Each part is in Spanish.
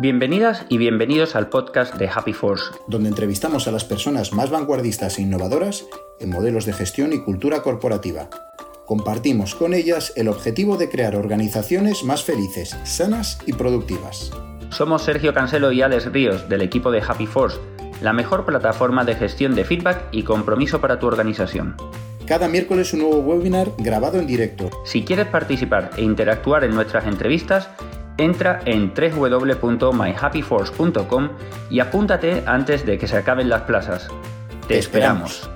Bienvenidas y bienvenidos al podcast de Happy Force, donde entrevistamos a las personas más vanguardistas e innovadoras en modelos de gestión y cultura corporativa. Compartimos con ellas el objetivo de crear organizaciones más felices, sanas y productivas. Somos Sergio Cancelo y Alex Ríos del equipo de Happy Force, la mejor plataforma de gestión de feedback y compromiso para tu organización. Cada miércoles un nuevo webinar grabado en directo. Si quieres participar e interactuar en nuestras entrevistas, Entra en www.myhappyforce.com y apúntate antes de que se acaben las plazas. Te, esperamos.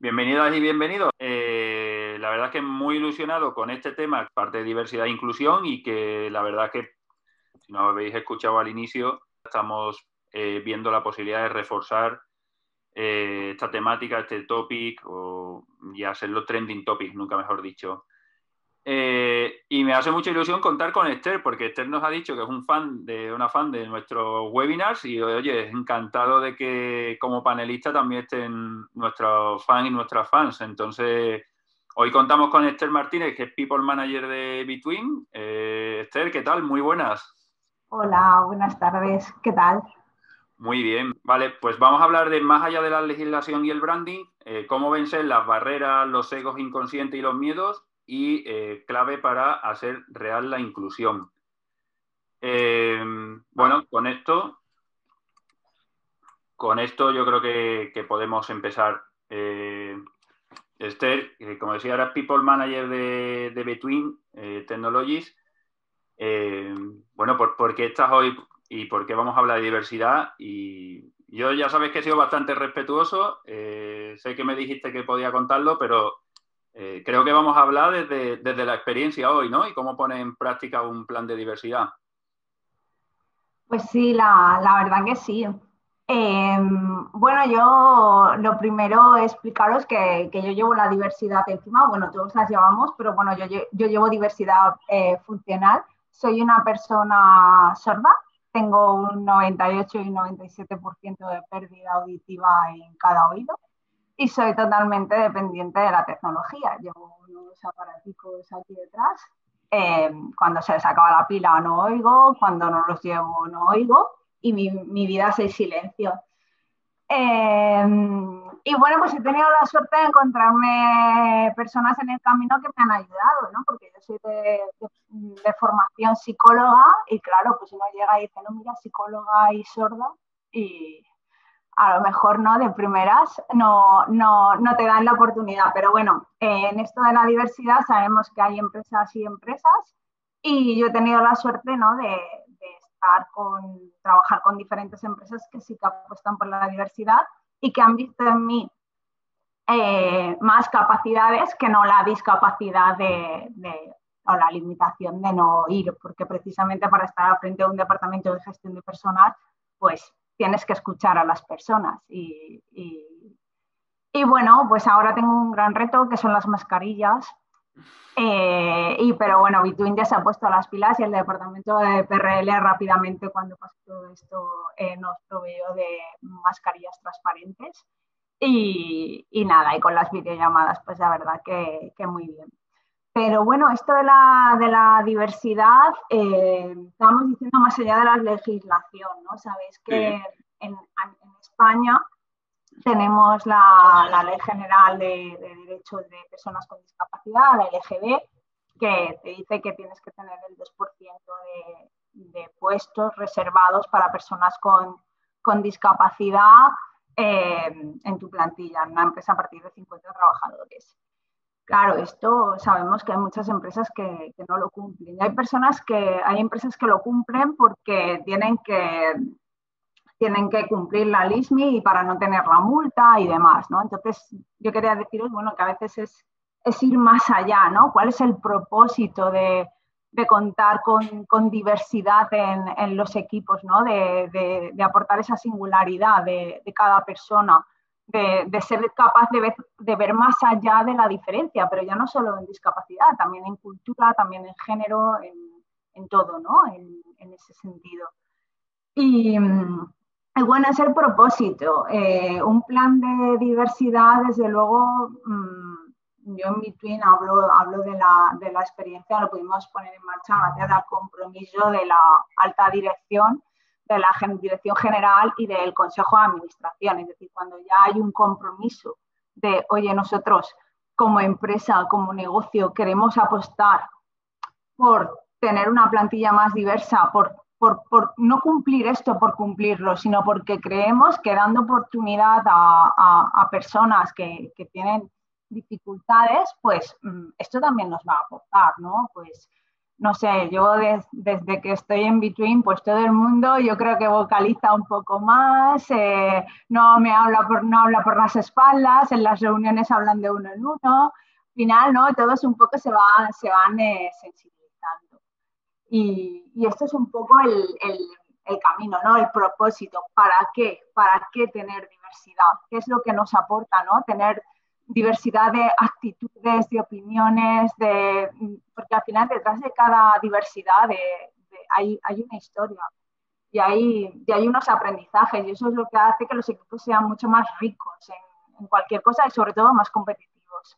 Bienvenidas y bienvenidos. Eh, la verdad es que muy ilusionado con este tema, parte de diversidad e inclusión, y que la verdad que, si no habéis escuchado al inicio, estamos eh, viendo la posibilidad de reforzar eh, esta temática, este topic, o, y hacerlo trending topic, nunca mejor dicho. Eh, y me hace mucha ilusión contar con Esther, porque Esther nos ha dicho que es un fan de una fan de nuestros webinars y oye, encantado de que como panelista también estén nuestros fans y nuestras fans. Entonces, hoy contamos con Esther Martínez, que es People Manager de Between. Eh, Esther, ¿qué tal? Muy buenas. Hola, buenas tardes. ¿Qué tal? Muy bien, vale, pues vamos a hablar de más allá de la legislación y el branding, eh, cómo vencer las barreras, los egos inconscientes y los miedos y eh, clave para hacer real la inclusión. Eh, bueno, con esto, con esto yo creo que, podemos empezar. Esther, como decía, era People Manager de, de Between Technologies. bueno, ¿por, ¿por qué estás hoy y por qué vamos a hablar de diversidad. Y yo ya sabes que he sido bastante respetuoso, eh, sé que me dijiste que podía contarlo, pero eh, creo que vamos a hablar desde, la experiencia hoy, ¿no? Y cómo pone en práctica un plan de diversidad. Pues sí, la, verdad que sí. Em, bueno, yo lo primero explicaros que, yo llevo la diversidad encima, bueno, todos las llevamos, pero bueno, yo, yo llevo diversidad eh, funcional. Soy una persona sorda, tengo un 98 y 97% de pérdida auditiva en cada oído y soy totalmente dependiente de la tecnología. Llevo unos aparaticos aquí detrás. Eh, cuando se les acaba la pila no oigo, cuando no los llevo no oigo y mi, mi vida es el silencio. Eh, y bueno, pues he tenido la suerte de encontrarme personas en el camino que me han ayudado, ¿no? Porque yo soy de, formación psicóloga y claro, pues uno llega y dice, no, mira, psicóloga y sorda y a lo mejor no, de primeras no, no, no te dan la oportunidad. Pero bueno, en esto de la diversidad sabemos que hay empresas y empresas y yo he tenido la suerte, ¿no? De, trabajar con diferentes empresas que sí que apuestan por la diversidad y que han visto en mí eh, más capacidades que no la discapacidad de, o la limitación de no ir, porque precisamente para estar al frente de un departamento de gestión de personal, pues tienes que escuchar a las personas. Y, y bueno, pues ahora tengo un gran reto que son las mascarillas, eh, y pero bueno, ya se ha puesto a las pilas y el departamento de PRL rápidamente cuando pasó todo esto eh, nos proveyó de mascarillas transparentes y, y, nada, y con las videollamadas pues la verdad que, que muy bien. Pero bueno, esto de la, de la diversidad, eh, estamos diciendo más allá de la legislación, ¿no? Sabéis que en, en España tenemos la, Ley General de, Derechos de Personas con Discapacidad, la LGB, que te dice que tienes que tener el 2% de, puestos reservados para personas con, discapacidad eh, en tu plantilla, en una empresa a partir de 50 trabajadores. Claro, esto sabemos que hay muchas empresas que, que, no lo cumplen. Hay personas que, hay empresas que lo cumplen porque tienen que tienen que cumplir la LISMI y para no tener la multa y demás, ¿no? Entonces, yo quería deciros, bueno, que a veces es, es ir más allá, ¿no? ¿Cuál es el propósito de, de contar con, con diversidad en, en, los equipos, ¿no? De, de, aportar esa singularidad de, cada persona, de, ser capaz de ver, de ver más allá de la diferencia, pero ya no solo en discapacidad, también en cultura, también en género, en, en todo, ¿no? En, en ese sentido. Y, bueno, es el propósito. Eh, un plan de diversidad, desde luego, mm, yo en Between hablo, hablo de, la, de la experiencia, lo pudimos poner en marcha gracias al compromiso de la alta dirección, de la dirección general y del Consejo de Administración. Es decir, cuando ya hay un compromiso de, oye, nosotros como empresa, como negocio, queremos apostar por tener una plantilla más diversa, por, por, no cumplir esto por cumplirlo, sino porque creemos que dando oportunidad a, personas que, que tienen dificultades, pues mm, esto también nos va a aportar, ¿no? Pues no sé, yo desde que estoy en Between, pues todo el mundo yo creo que vocaliza un poco más, eh, no me habla por, no habla por las espaldas, en las reuniones hablan de uno en uno, al final, ¿no? Todos un poco se, va, se van eh, sensibilizando. Y, esto es un poco el, el, camino, ¿no? El propósito. ¿Para qué? ¿Para qué tener diversidad? ¿Qué es lo que nos aporta, ¿no? Tener diversidad de actitudes, de opiniones, de, porque al final detrás de cada diversidad de, hay, hay, una historia y hay, unos aprendizajes y eso es lo que hace que los equipos sean mucho más ricos en, cualquier cosa y sobre todo más competitivos.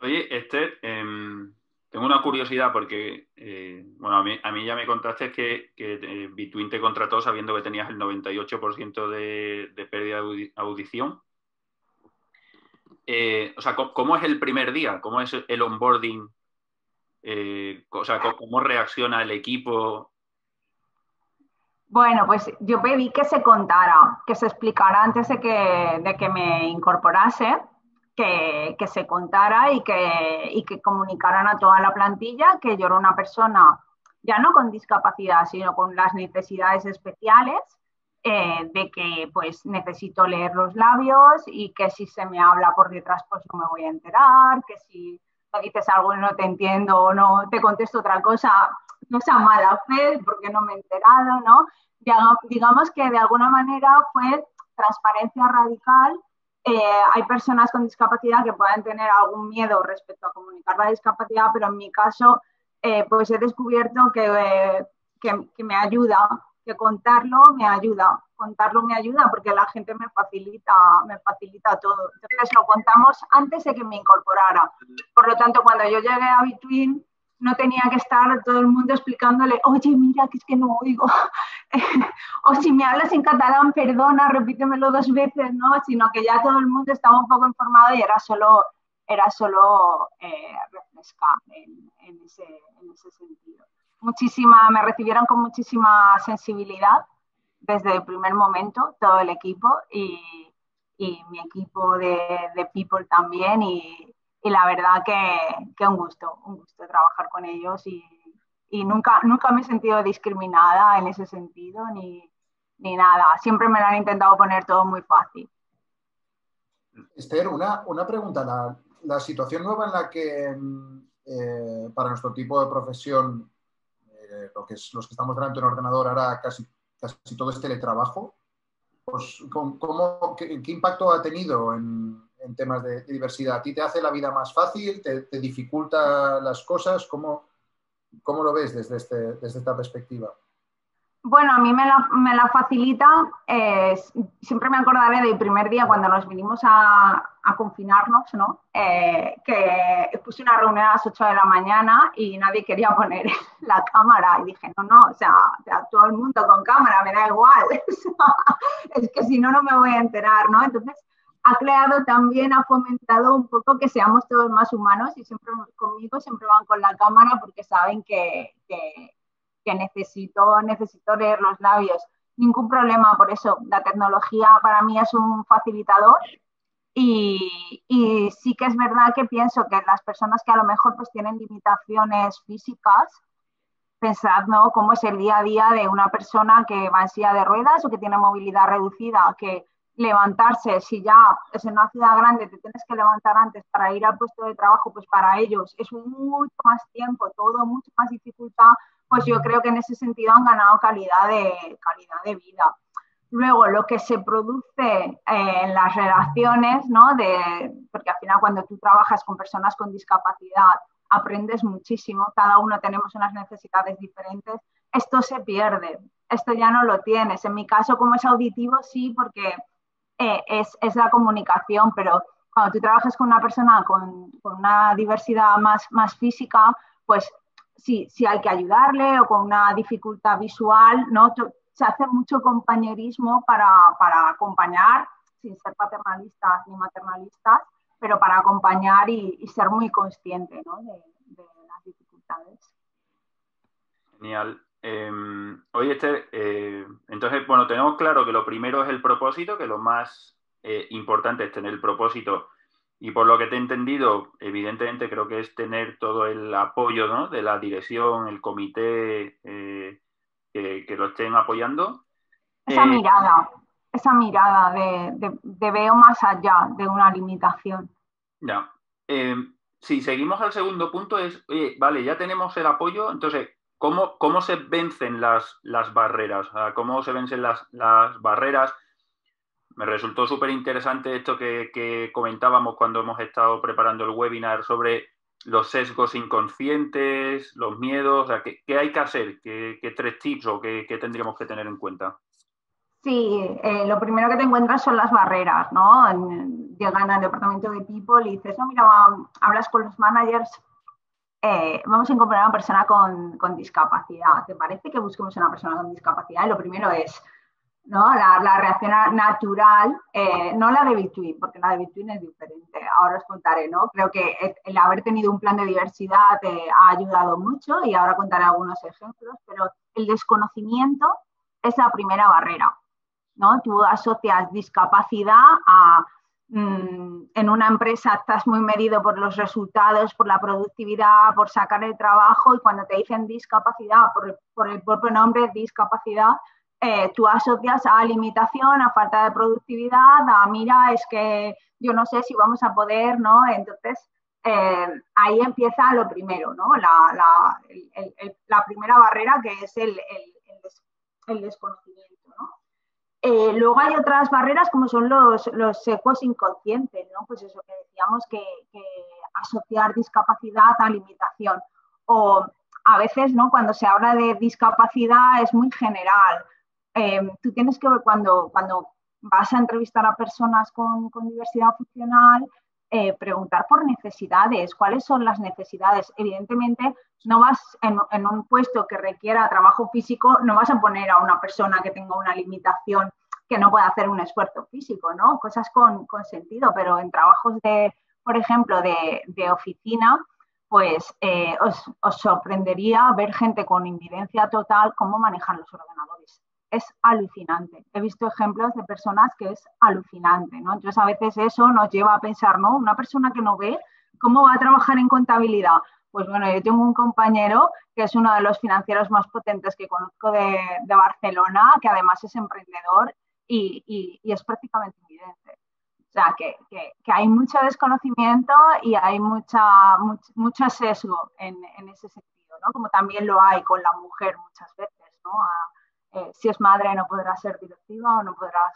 Oye, Esther, em, tengo una curiosidad porque, eh, bueno, a mí, a mí, ya me contaste que, que eh, Bitwin te contrató sabiendo que tenías el 98% de, de pérdida de audición eh, o sea, ¿cómo es el primer día? ¿Cómo es el onboarding? Eh, o sea, ¿cómo reacciona el equipo? Bueno, pues yo pedí que se contara, que se explicara antes de que, que me incorporase, que, se contara y que, y que comunicaran a toda la plantilla que yo era una persona ya no con discapacidad, sino con las necesidades especiales eh, de que pues necesito leer los labios y que si se me habla por detrás pues no me voy a enterar, que si me dices algo y no te entiendo o no te contesto otra cosa, no sea mala fe porque no me he enterado, ¿no? Digamos que de alguna manera fue transparencia radical. Eh, hay personas con discapacidad que pueden tener algún miedo respecto a comunicar la discapacidad, pero en mi caso eh, pues he descubierto que, que me ayuda que contarlo me ayuda, contarlo me ayuda porque la gente me facilita, me facilita todo. Entonces lo contamos antes de que me incorporara. Por lo tanto, cuando yo llegué a Between, no tenía que estar todo el mundo explicándole, oye, mira, que es que no oigo. o si me hablas en catalán, perdona, repítemelo dos veces, ¿no? Sino que ya todo el mundo estaba un poco informado y era solo, era solo eh, refrescar en, ese, en ese sentido muchísima, me recibieron con muchísima sensibilidad desde el primer momento, todo el equipo y, mi equipo de, People también y, la verdad que, un gusto, un gusto trabajar con ellos y, nunca, nunca me he sentido discriminada en ese sentido ni, nada, siempre me lo han intentado poner todo muy fácil. Esther, una, una pregunta, la, la, situación nueva en la que mm, eh, para nuestro tipo de profesión lo que es, los que estamos delante de un ordenador ahora casi, casi todo es teletrabajo, pues, ¿cómo, qué, impacto ha tenido en, temas de, diversidad? ¿A ti te hace la vida más fácil? ¿Te, dificulta las cosas? ¿Cómo, ¿Cómo, lo ves desde, este, desde esta perspectiva? Bueno, a mí me la, facilita. siempre me acordaré del primer día cuando nos vinimos a, confinarnos, ¿no? Eh, que puse una reunión a las 8 de la mañana y nadie quería poner la cámara. Y dije, no, no, o sea, todo el mundo con cámara, me da igual. es que si no, no me voy a enterar, ¿no? Entonces, ha creado también, ha fomentado un poco que seamos todos más humanos y siempre conmigo siempre van con la cámara porque saben que que necesito, necesito leer los labios. Ningún problema por eso. La tecnología para mí es un facilitador y, y, sí que es verdad que pienso que las personas que a lo mejor pues tienen limitaciones físicas, pensad, ¿no? Cómo es el día a día de una persona que va en silla de ruedas o que tiene movilidad reducida, que levantarse, si ya es en una ciudad grande, te tienes que levantar antes para ir al puesto de trabajo, pues para ellos es mucho más tiempo, todo, mucho más dificultad, pues yo creo que en ese sentido han ganado calidad de, calidad de vida. Luego, lo que se produce eh, en las relaciones, ¿no? De, porque al final cuando tú trabajas con personas con discapacidad, aprendes muchísimo, cada uno tenemos unas necesidades diferentes, esto se pierde, esto ya no lo tienes. En mi caso, como es auditivo, sí, porque eh, es, es, la comunicación, pero cuando tú trabajas con una persona con, una diversidad más, más física, pues si, si, hay que ayudarle o con una dificultad visual, ¿no? se hace mucho compañerismo para, para acompañar, sin ser paternalistas ni maternalistas, pero para acompañar y, ser muy consciente ¿no? de, las dificultades. Genial. Em, oye, Esther, eh, entonces, bueno, tenemos claro que lo primero es el propósito, que lo más eh, importante es tener el propósito. Y por lo que te he entendido, evidentemente creo que es tener todo el apoyo ¿no? de la dirección, el comité eh, que, lo estén apoyando. Esa mirada, esa mirada de, veo más allá de una limitación. Ya. si seguimos al segundo punto es, oye, vale, ya tenemos el apoyo, entonces ¿Cómo, cómo se vencen las, las barreras? ¿Cómo se vencen las, las barreras? Me resultó súper interesante esto que, comentábamos cuando hemos estado preparando el webinar sobre los sesgos inconscientes, los miedos, ¿qué, hay que hacer? ¿Qué, tres tips o qué, tendríamos que tener en cuenta? Sí, eh, lo primero que te encuentras son las barreras, ¿no? llegan al departamento de People y dices, no, mira, hablas con los managers eh, vamos a incorporar a una persona con, discapacidad. ¿Te parece que busquemos a una persona con discapacidad? Y lo primero es ¿no? la, reacción natural, eh, no la de Between, porque la de Between es diferente. Ahora os contaré, ¿no? Creo que el haber tenido un plan de diversidad eh, ha ayudado mucho y ahora contaré algunos ejemplos, pero el desconocimiento es la primera barrera. ¿no? Tú asocias discapacidad a Mm, en una empresa estás muy medido por los resultados, por la productividad, por sacar el trabajo y cuando te dicen discapacidad, por, el propio nombre discapacidad, eh, tú asocias a limitación, a falta de productividad, a mira, es que yo no sé si vamos a poder, ¿no? Entonces, eh, ahí empieza lo primero, ¿no? La, la primera barrera que es el, desconocimiento. Eh, luego hay otras barreras como son los, los secos inconscientes, ¿no? Pues eso que decíamos que, asociar discapacidad a limitación. O a veces, ¿no? Cuando se habla de discapacidad es muy general. Em, tú tienes que ver cuando, cuando vas a entrevistar a personas con, diversidad funcional, eh, preguntar por necesidades, cuáles son las necesidades. Evidentemente, no vas en, un puesto que requiera trabajo físico, no vas a poner a una persona que tenga una limitación que no pueda hacer un esfuerzo físico, ¿no? Cosas con, sentido, pero en trabajos de, por ejemplo, de, oficina, pues eh, os, os sorprendería ver gente con invidencia total cómo manejan los ordenadores es alucinante. He visto ejemplos de personas que es alucinante, ¿no? Entonces a veces eso nos lleva a pensar, ¿no? Una persona que no ve, ¿cómo va a trabajar en contabilidad? Pues bueno, yo tengo un compañero que es uno de los financieros más potentes que conozco de, Barcelona, que además es emprendedor y, es prácticamente evidente. O sea, que, hay mucho desconocimiento y hay mucha, mucho, sesgo en, ese sentido, ¿no? Como también lo hay con la mujer muchas veces, ¿no? Eh, si es madre no podrá ser directiva o no podrás...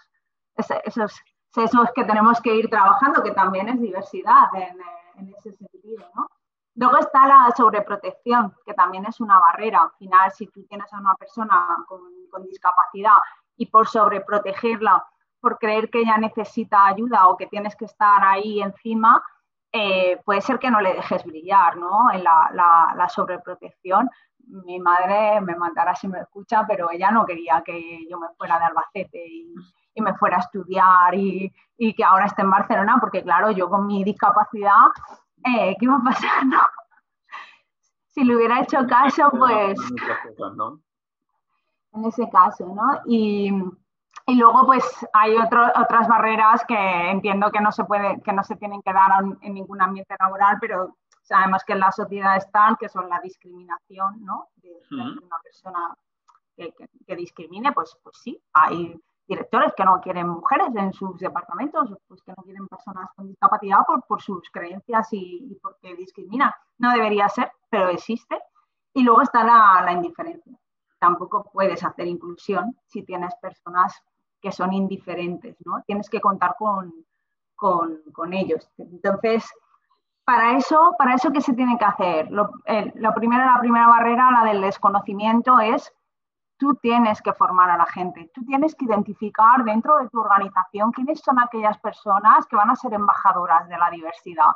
esos sesos que tenemos que ir trabajando, que también es diversidad en, eh, ese sentido, ¿no? Luego está la sobreprotección, que también es una barrera. Al final, si tú tienes a una persona con, discapacidad y por sobreprotegerla, por creer que ella necesita ayuda o que tienes que estar ahí encima, eh, puede ser que no le dejes brillar, ¿no? En la sobreprotección mi madre me mandará si me escucha, pero ella no quería que yo me fuera de Albacete y, me fuera a estudiar y, que ahora esté en Barcelona, porque claro, yo con mi discapacidad, eh, ¿qué iba a pasar? Si le hubiera hecho caso, pues... En ese caso, ¿no? Y, luego, pues, hay otras barreras que entiendo que no se puede, que no se tienen que dar en ningún ambiente laboral, pero Sabemos que en la sociedad están, que son la discriminación, ¿no? De, una persona que, discrimine, pues, pues sí, hay directores que no quieren mujeres en sus departamentos, pues que no quieren personas con discapacidad por, sus creencias y, porque discriminan. No debería ser, pero existe. Y luego está la, indiferencia. Tampoco puedes hacer inclusión si tienes personas que son indiferentes, ¿no? Tienes que contar con, con, con ellos. Entonces, para eso, para eso, ¿qué se tiene que hacer? Lo, primero, la primera barrera, la del desconocimiento, es tú tienes que formar a la gente, tú tienes que identificar dentro de tu organización quiénes son aquellas personas que van a ser embajadoras de la diversidad.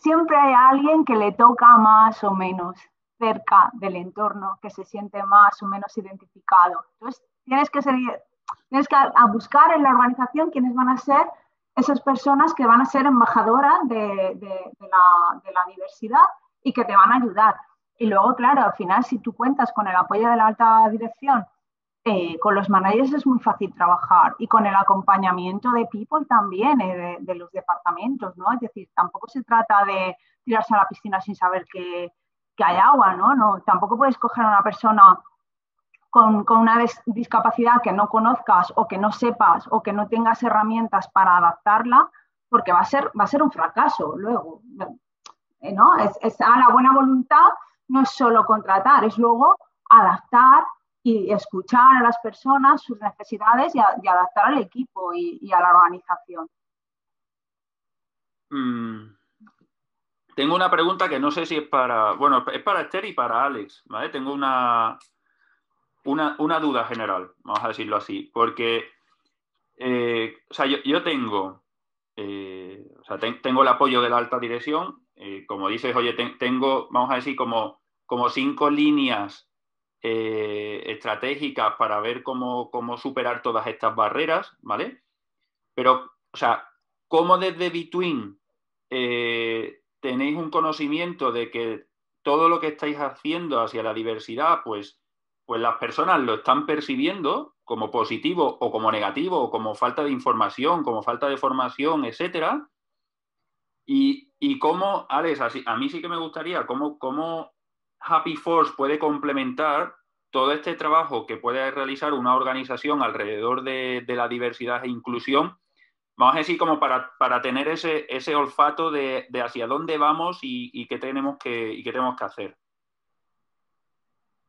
Siempre hay alguien que le toca más o menos cerca del entorno, que se siente más o menos identificado. Entonces, tienes que, tienes que buscar en la organización quiénes van a ser esas personas que van a ser embajadoras de, la, diversidad y que te van a ayudar. Y luego, claro, al final, si tú cuentas con el apoyo de la alta dirección, eh, con los managers es muy fácil trabajar y con el acompañamiento de people también, eh, de, los departamentos, ¿no? Es decir, tampoco se trata de tirarse a la piscina sin saber que, que hay agua, ¿no? ¿no? Tampoco puedes coger a una persona con, una discapacidad que no conozcas o que no sepas o que no tengas herramientas para adaptarla, porque va a ser, va a ser un fracaso luego. Eh, ¿no? A la buena voluntad no es solo contratar, es luego adaptar y escuchar a las personas, sus necesidades y, adaptar al equipo y, a la organización. Mm. Tengo una pregunta que no sé si es para, bueno, es para Esther y para Alex, ¿vale? Tengo una, una, duda general, vamos a decirlo así, porque eh, o sea, yo, tengo, eh, o sea, tengo el apoyo de la alta dirección, eh, como dices, oye, tengo, vamos a decir, como, como cinco líneas estratégicas para ver cómo, cómo, superar todas estas barreras, ¿vale? Pero, o sea, ¿cómo desde Between tenéis un conocimiento de que todo lo que estáis haciendo hacia la diversidad, pues pues las personas lo están percibiendo como positivo o como negativo, o como falta de información, como falta de formación, etcétera. Y, y cómo, Alex, a mí sí que me gustaría, cómo, cómo Happy Force puede complementar todo este trabajo que puede realizar una organización alrededor de, la diversidad e inclusión, vamos a decir, como para, tener ese, ese olfato de, hacia dónde vamos y, qué tenemos que, y qué tenemos que hacer.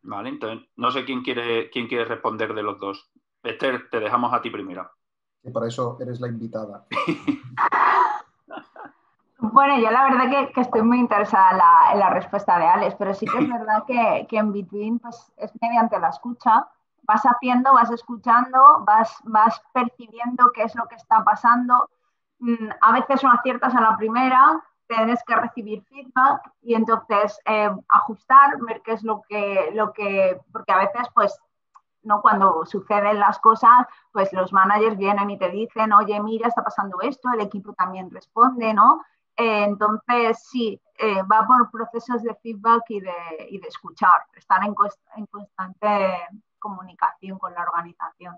Vale, entonces no sé quién quiere, quién quiere responder de los dos. Esther, te dejamos a ti primero. Y para eso eres la invitada. bueno, yo la verdad que, estoy muy interesada en la, respuesta de Alex, pero sí que es verdad que, en Between pues, es mediante la escucha. Vas haciendo, vas escuchando, vas, vas percibiendo qué es lo que está pasando. Mm, a veces no aciertas a la primera, tienes que recibir feedback y entonces eh, ajustar, ver qué es lo que, lo que, porque a veces pues ¿no? Cuando suceden las cosas, pues los managers vienen y te dicen, oye, mira, está pasando esto, el equipo también responde, ¿no? Eh, entonces, sí, eh, va por procesos de feedback y de, y de escuchar, estar en, constante comunicación con la organización.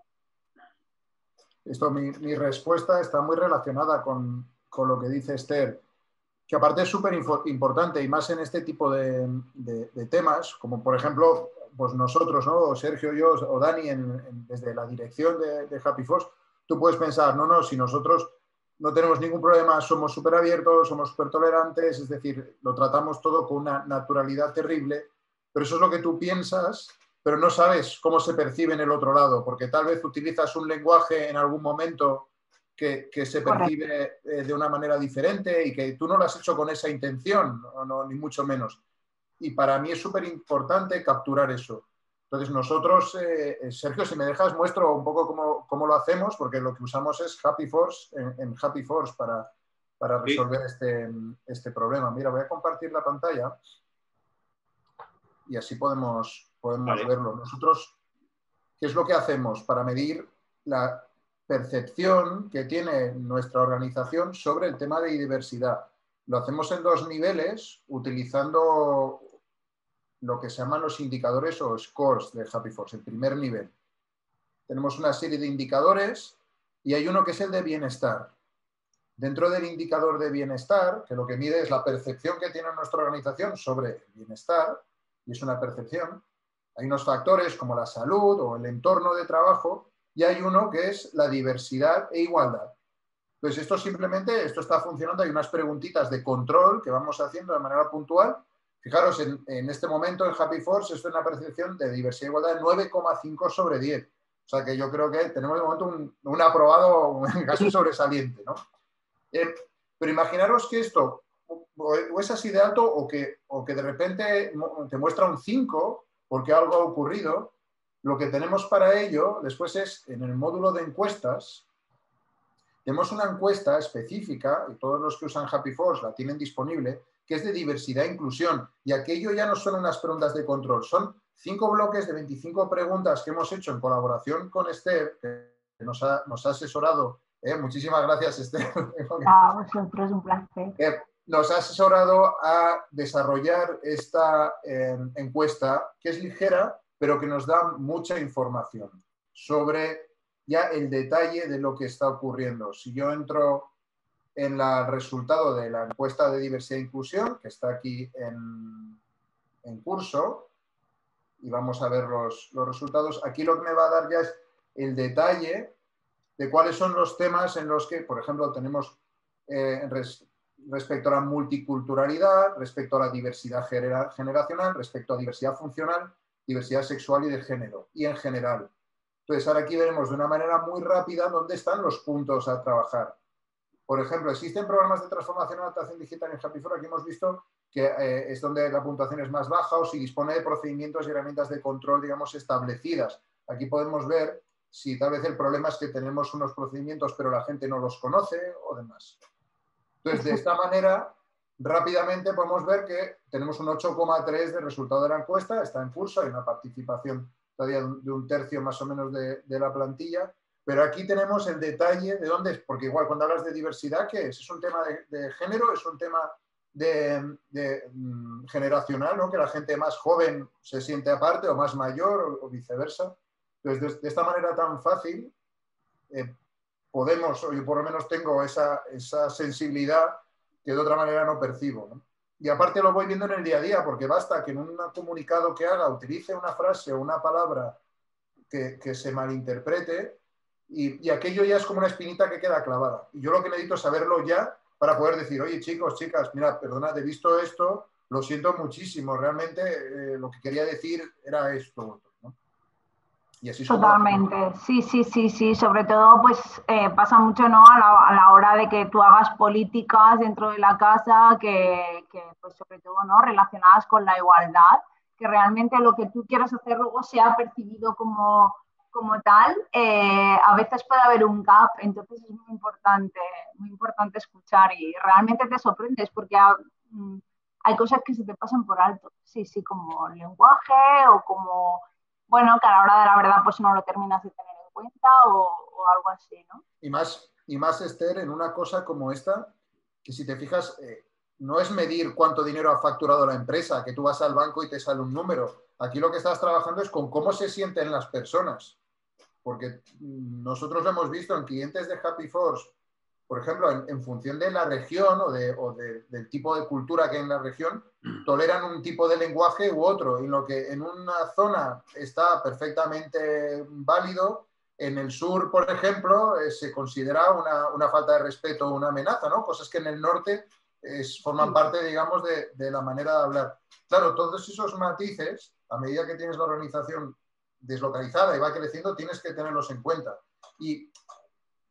Esto, mi, mi respuesta está muy relacionada con, con lo que dice Esther que aparte es súper importante y más en este tipo de, temas, como por ejemplo, pues nosotros, ¿no? Sergio, yo o Dani, desde la dirección de, Happy Force, tú puedes pensar, no, no, si nosotros no tenemos ningún problema, somos súper abiertos, somos súper tolerantes, es decir, lo tratamos todo con una naturalidad terrible, pero eso es lo que tú piensas, pero no sabes cómo se percibe en el otro lado, porque tal vez utilizas un lenguaje en algún momento que, se percibe eh, de una manera diferente y que tú no lo has hecho con esa intención, no, ni mucho menos. Y para mí es súper importante capturar eso. Entonces nosotros, eh, eh, Sergio, si me dejas, muestro un poco cómo, cómo, lo hacemos, porque lo que usamos es Happy Force, en, Happy Force para, para resolver este, este, problema. Mira, voy a compartir la pantalla y así podemos, podemos verlo. Nosotros, ¿qué es lo que hacemos para medir la, percepción que tiene nuestra organización sobre el tema de diversidad. Lo hacemos en dos niveles utilizando lo que se llaman los indicadores o scores de Happy Force, el primer nivel. Tenemos una serie de indicadores y hay uno que es el de bienestar. Dentro del indicador de bienestar, que lo que mide es la percepción que tiene nuestra organización sobre el bienestar, y es una percepción, hay unos factores como la salud o el entorno de trabajo y hay uno que es la diversidad e igualdad. Entonces, esto simplemente, esto está funcionando, hay unas preguntitas de control que vamos haciendo de manera puntual. Fijaros, en, este momento en Happy Force esto es una percepción de diversidad e igualdad de 9,5 sobre 10. O sea que yo creo que tenemos de momento un, aprobado casi sobresaliente. ¿no? Eh, pero imaginaros que esto o es así de alto o que, o que de repente te muestra un 5 porque algo ha ocurrido, lo que tenemos para ello después es en el módulo de encuestas, tenemos una encuesta específica, y todos los que usan Happy Force la tienen disponible, que es de diversidad e inclusión. Y aquello ya no son unas preguntas de control, son cinco bloques de 25 preguntas que hemos hecho en colaboración con Esther, que nos ha, asesorado. ¿eh? Muchísimas gracias, Esther. A vosotros, un placer. Eh, nos ha asesorado a desarrollar esta eh, encuesta, que es ligera, pero que nos da mucha información sobre ya el detalle de lo que está ocurriendo. Si yo entro en el resultado de la encuesta de diversidad e inclusión, que está aquí en, curso, y vamos a ver los, resultados, aquí lo que me va a dar ya es el detalle de cuáles son los temas en los que, por ejemplo, tenemos eh, respecto a la multiculturalidad, respecto a la diversidad generacional, respecto a diversidad funcional, diversidad sexual y de género, y en general. Entonces, ahora aquí veremos de una manera muy rápida dónde están los puntos a trabajar. Por ejemplo, existen programas de transformación y adaptación digital en Happy Aquí hemos visto que eh, es donde la puntuación es más baja o si dispone de procedimientos y herramientas de control, digamos, establecidas. Aquí podemos ver si tal vez el problema es que tenemos unos procedimientos pero la gente no los conoce o demás. Entonces, de esta manera, rápidamente podemos ver que tenemos un 8,3 de resultado de la encuesta, está en curso, hay una participación todavía de un tercio más o menos de, la plantilla, pero aquí tenemos el detalle de dónde es, porque igual cuando hablas de diversidad, ¿qué es? ¿Es un tema de, género? ¿Es un tema de, mm, generacional, ¿no? que la gente más joven se siente aparte o más mayor o, viceversa? Entonces, de, esta manera tan fácil, eh, podemos, o yo por lo menos tengo esa, esa sensibilidad que de otra manera no percibo. Y aparte lo voy viendo en el día a día, porque basta que en un comunicado que haga utilice una frase o una palabra que, se malinterprete y, aquello ya es como una espinita que queda clavada. Y yo lo que necesito es saberlo ya para poder decir, oye chicos, chicas, mira, perdonad, he visto esto, lo siento muchísimo, realmente eh, lo que quería decir era esto. Totalmente, sí, sí, sí, sí. Sobre todo, pues eh, pasa mucho, ¿no? A la, hora de que tú hagas políticas dentro de la casa, que, pues sobre todo, ¿no? Relacionadas con la igualdad, que realmente lo que tú quieras hacer luego sea percibido como, como tal, eh, a veces puede haber un gap, entonces es muy importante, muy importante escuchar y realmente te sorprendes porque mm, hay cosas que se te pasan por alto, sí, sí, como lenguaje o como bueno, que a la hora de la verdad pues no lo terminas de tener en cuenta o, algo así, ¿no? Y más, y más, Esther, en una cosa como esta, que si te fijas, eh, no es medir cuánto dinero ha facturado la empresa, que tú vas al banco y te sale un número. Aquí lo que estás trabajando es con cómo se sienten las personas. Porque nosotros lo hemos visto en clientes de Happy Force por ejemplo, en, función de la región o, del tipo de cultura que hay en la región, mm. toleran un tipo de lenguaje u otro. Y lo que en una zona está perfectamente válido, en el sur, por ejemplo, eh, se considera una, falta de respeto o una amenaza, ¿no? Cosas que en el norte forman parte, digamos, de, de, la manera de hablar. Claro, todos esos matices, a medida que tienes la organización deslocalizada y va creciendo, tienes que tenerlos en cuenta. Y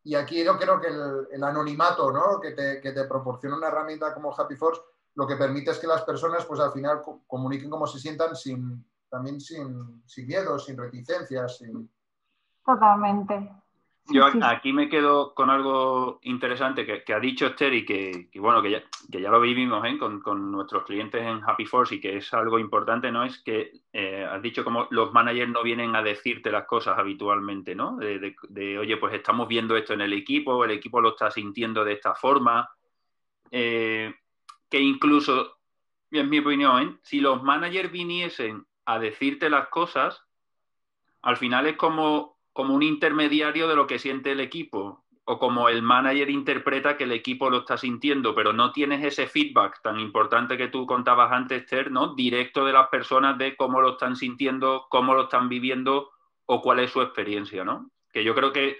y aquí yo creo que el, anonimato ¿no? que, te, que, te, proporciona una herramienta como Happy Force lo que permite es que las personas pues al final comuniquen como se sientan sin, también sin, sin miedo, sin reticencias. Sin... Totalmente. Yo aquí me quedo con algo interesante que, ha dicho Esther y que, bueno, que ya, que ya lo vivimos ¿eh? con, nuestros clientes en Happy Force y que es algo importante, ¿no? Es que eh, has dicho como los managers no vienen a decirte las cosas habitualmente, ¿no? De, oye, pues estamos viendo esto en el equipo, el equipo lo está sintiendo de esta forma. Eh, que incluso, en mi opinión, si los managers viniesen a decirte las cosas, al final es como como un intermediario de lo que siente el equipo o como el manager interpreta que el equipo lo está sintiendo, pero no tienes ese feedback tan importante que tú contabas antes, Esther, ¿no? Directo de las personas de cómo lo están sintiendo, cómo lo están viviendo o cuál es su experiencia, ¿no? Que yo creo que,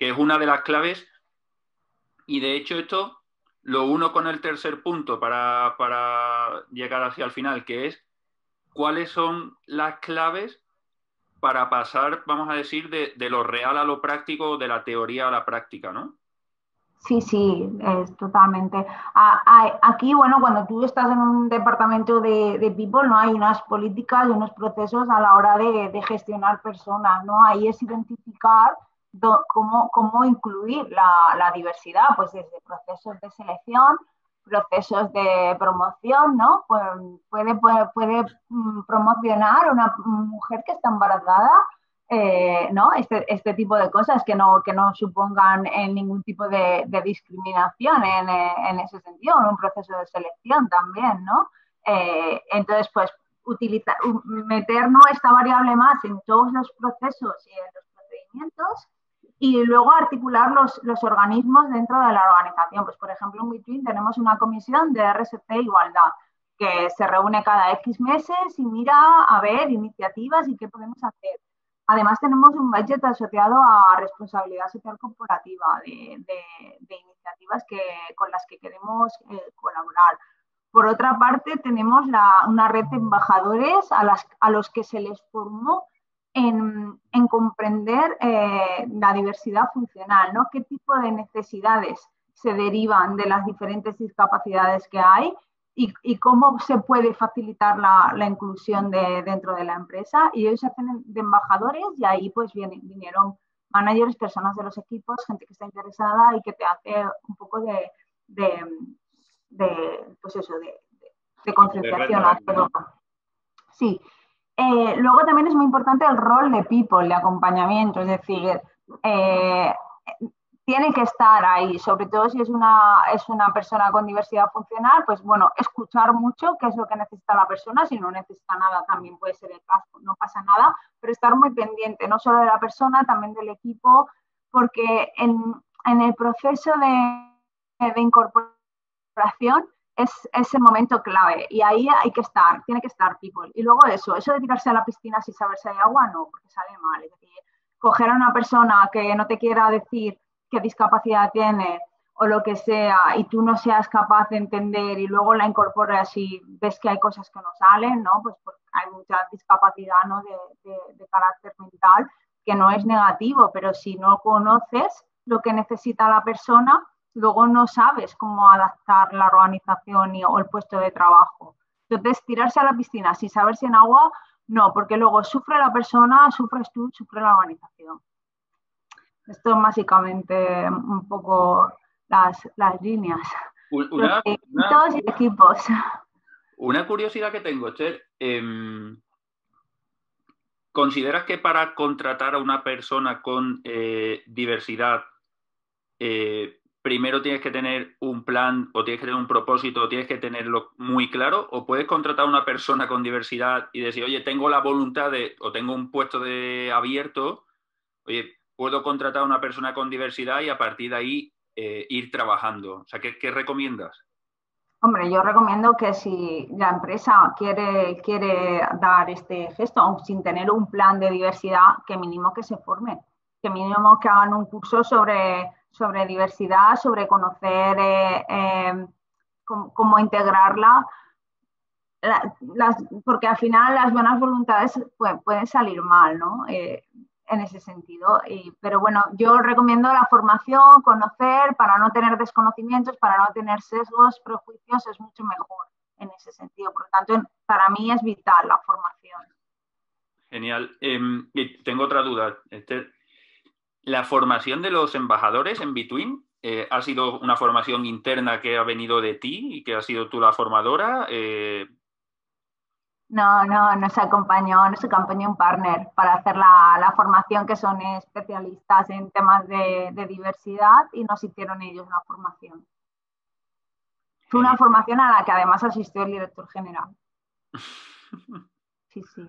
es una de las claves y de hecho esto lo uno con el tercer punto para, para llegar hacia el final, que es cuáles son las claves para pasar, vamos a decir, de, lo real a lo práctico, de la teoría a la práctica, ¿no? Sí, sí, es totalmente. Aquí, bueno, cuando tú estás en un departamento de, people, no hay unas políticas y unos procesos a la hora de, gestionar personas, ¿no? Ahí es identificar cómo, cómo, incluir la, diversidad, pues desde procesos de selección, procesos de promoción, ¿no? Pues puede, puede, puede mm, promocionar una mujer que está embarazada eh, ¿no? Este, este, tipo de cosas que no, que no supongan en ningún tipo de, discriminación en, eh, en, ese sentido, en un proceso de selección también, ¿no? Eh, entonces, pues, utilizar, meter esta variable más en todos los procesos y en los procedimientos y luego articular los, los organismos dentro de la organización. Pues, por ejemplo, en Between tenemos una comisión de RSC Igualdad que se reúne cada X meses y mira a ver iniciativas y qué podemos hacer Además, tenemos un budget asociado a responsabilidad social corporativa de, iniciativas que, con las que queremos eh, colaborar. Por otra parte, tenemos una red de embajadores a, las, a, los que se les formó en, comprender eh, la diversidad funcional, ¿no? qué tipo de necesidades se derivan de las diferentes discapacidades que hay y, cómo se puede facilitar la, inclusión de, dentro de la empresa. Y ellos se hacen de embajadores y ahí pues vinieron managers, personas de los equipos, gente que está interesada y que te hace un poco de, de, pues eso, de, concienciación. Sí. Eh, luego también es muy importante el rol de people, de acompañamiento, es decir, eh, tiene que estar ahí, sobre todo si es una, es una persona con diversidad funcional, pues bueno, escuchar mucho qué es lo que necesita la persona, si no necesita nada también puede ser el caso, no pasa nada, pero estar muy pendiente, no solo de la persona, también del equipo, porque en, el proceso de, de incorporación es, es, el momento clave y ahí hay que estar, tiene que estar people. Y luego eso, eso de tirarse a la piscina sin saber si hay agua, no, porque sale mal. Es decir, coger a una persona que no te quiera decir qué discapacidad tiene o lo que sea y tú no seas capaz de entender y luego la incorporas y ves que hay cosas que no salen, ¿no? Pues porque hay mucha discapacidad ¿no? de, de, carácter mental que no es negativo, pero si no conoces lo que necesita la persona, luego no sabes cómo adaptar la organización o el puesto de trabajo. Entonces, tirarse a la piscina sin saber si en agua, no, porque luego sufre la persona, sufres tú, sufre la organización. Esto es básicamente un poco las, líneas. Una, todos y equipos. Una curiosidad que tengo, Esther. Em, ¿Consideras que para contratar a una persona con eh, diversidad, eh, primero tienes que tener un plan o tienes que tener un propósito o tienes que tenerlo muy claro? ¿O puedes contratar a una persona con diversidad y decir, oye, tengo la voluntad de, o tengo un puesto de abierto, oye, puedo contratar a una persona con diversidad y a partir de ahí eh, ir trabajando. O sea, ¿qué, recomiendas? Hombre, yo recomiendo que si la empresa quiere, quiere dar este gesto, sin tener un plan de diversidad, que mínimo que se forme, que mínimo que hagan un curso sobre, sobre diversidad, sobre conocer eh, eh, cómo, integrarla, porque al final las buenas voluntades pueden, salir mal, ¿no? en ese sentido. pero bueno, yo recomiendo la formación, conocer, para no tener desconocimientos, para no tener sesgos, prejuicios, es mucho mejor en ese sentido. Por lo tanto, para mí es vital la formación. Genial. Em, tengo otra duda. Este, ¿La formación de los embajadores en Between eh, ha sido una formación interna que ha venido de ti y que has sido tú la formadora? Eh, no, no, nos acompañó, nos acompañó un partner para hacer la, formación, que son especialistas en temas de, diversidad y nos hicieron ellos la formación. Fue una formación a la que además asistió el director general. Sí, sí.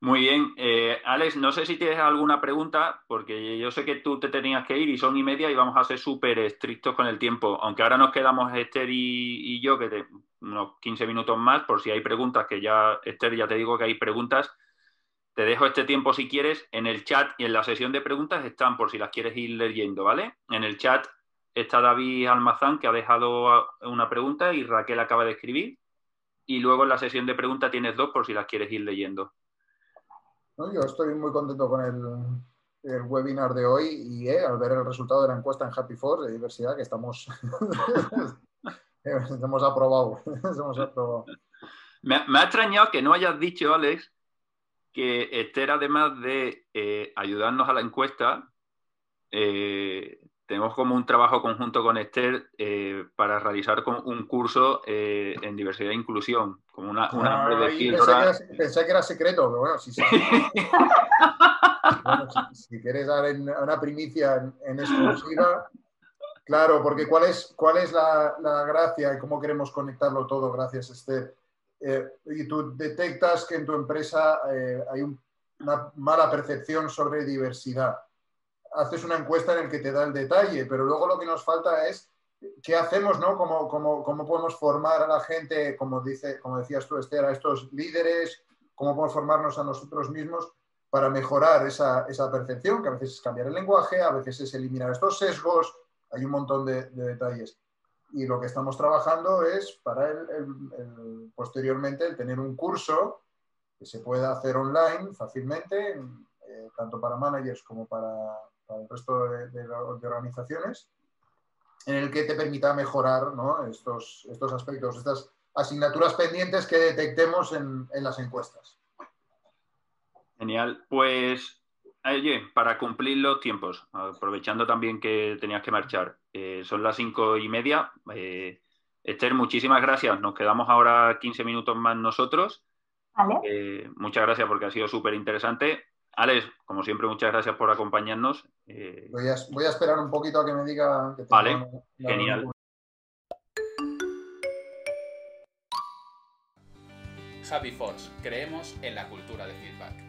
Muy bien. Eh, Alex, no sé si tienes alguna pregunta, porque yo sé que tú te tenías que ir y son y media y vamos a ser súper estrictos con el tiempo. Aunque ahora nos quedamos Esther y, yo, que unos 15 minutos más, por si hay preguntas, que ya, Esther, ya te digo que hay preguntas. Te dejo este tiempo si quieres. En el chat y en la sesión de preguntas están, por si las quieres ir leyendo, ¿vale? En el chat está David Almazán, que ha dejado una pregunta y Raquel acaba de escribir. Y luego en la sesión de preguntas tienes dos, por si las quieres ir leyendo. Yo estoy muy contento con el, webinar de hoy y eh, al ver el resultado de la encuesta en Happy Force de diversidad que estamos hemos aprobado. hemos aprobado. Me, ha extrañado que no hayas dicho, Alex, que Esther, además de eh, ayudarnos a la encuesta, eh, tenemos como un trabajo conjunto con Esther eh, para realizar un curso en diversidad e inclusión, como una, una pensé, que era, secreto, pero bueno, si, si, quieres dar una primicia en, exclusiva, claro, porque ¿cuál es, cuál es la, la gracia y cómo queremos conectarlo todo? Gracias, Esther eh, y tú detectas que en tu empresa eh, hay una mala percepción sobre diversidad. Haces una encuesta en la que te da el detalle, pero luego lo que nos falta es qué hacemos, ¿no? ¿Cómo, cómo, cómo podemos formar a la gente, como, dice, como decías tú, Esther, a estos líderes? ¿Cómo podemos formarnos a nosotros mismos para mejorar esa, esa percepción? Que a veces es cambiar el lenguaje, a veces es eliminar estos sesgos, hay un montón de, de detalles y lo que estamos trabajando es para el, posteriormente el tener un curso que se pueda hacer online fácilmente, eh, tanto para managers como para, el resto de, organizaciones, en el que te permita mejorar estos, estos aspectos, estas asignaturas pendientes que detectemos en, en las encuestas. Genial. Pues Oye, para cumplir los tiempos, aprovechando también que tenías que marchar, eh, son las cinco y media. Eh, Esther, muchísimas gracias. Nos quedamos ahora 15 minutos más nosotros. Vale. Eh, muchas gracias porque ha sido súper interesante. Alex, como siempre, muchas gracias por acompañarnos. Voy a, esperar un poquito a que me diga. Que vale, genial. Happy Force, creemos en la cultura de feedback.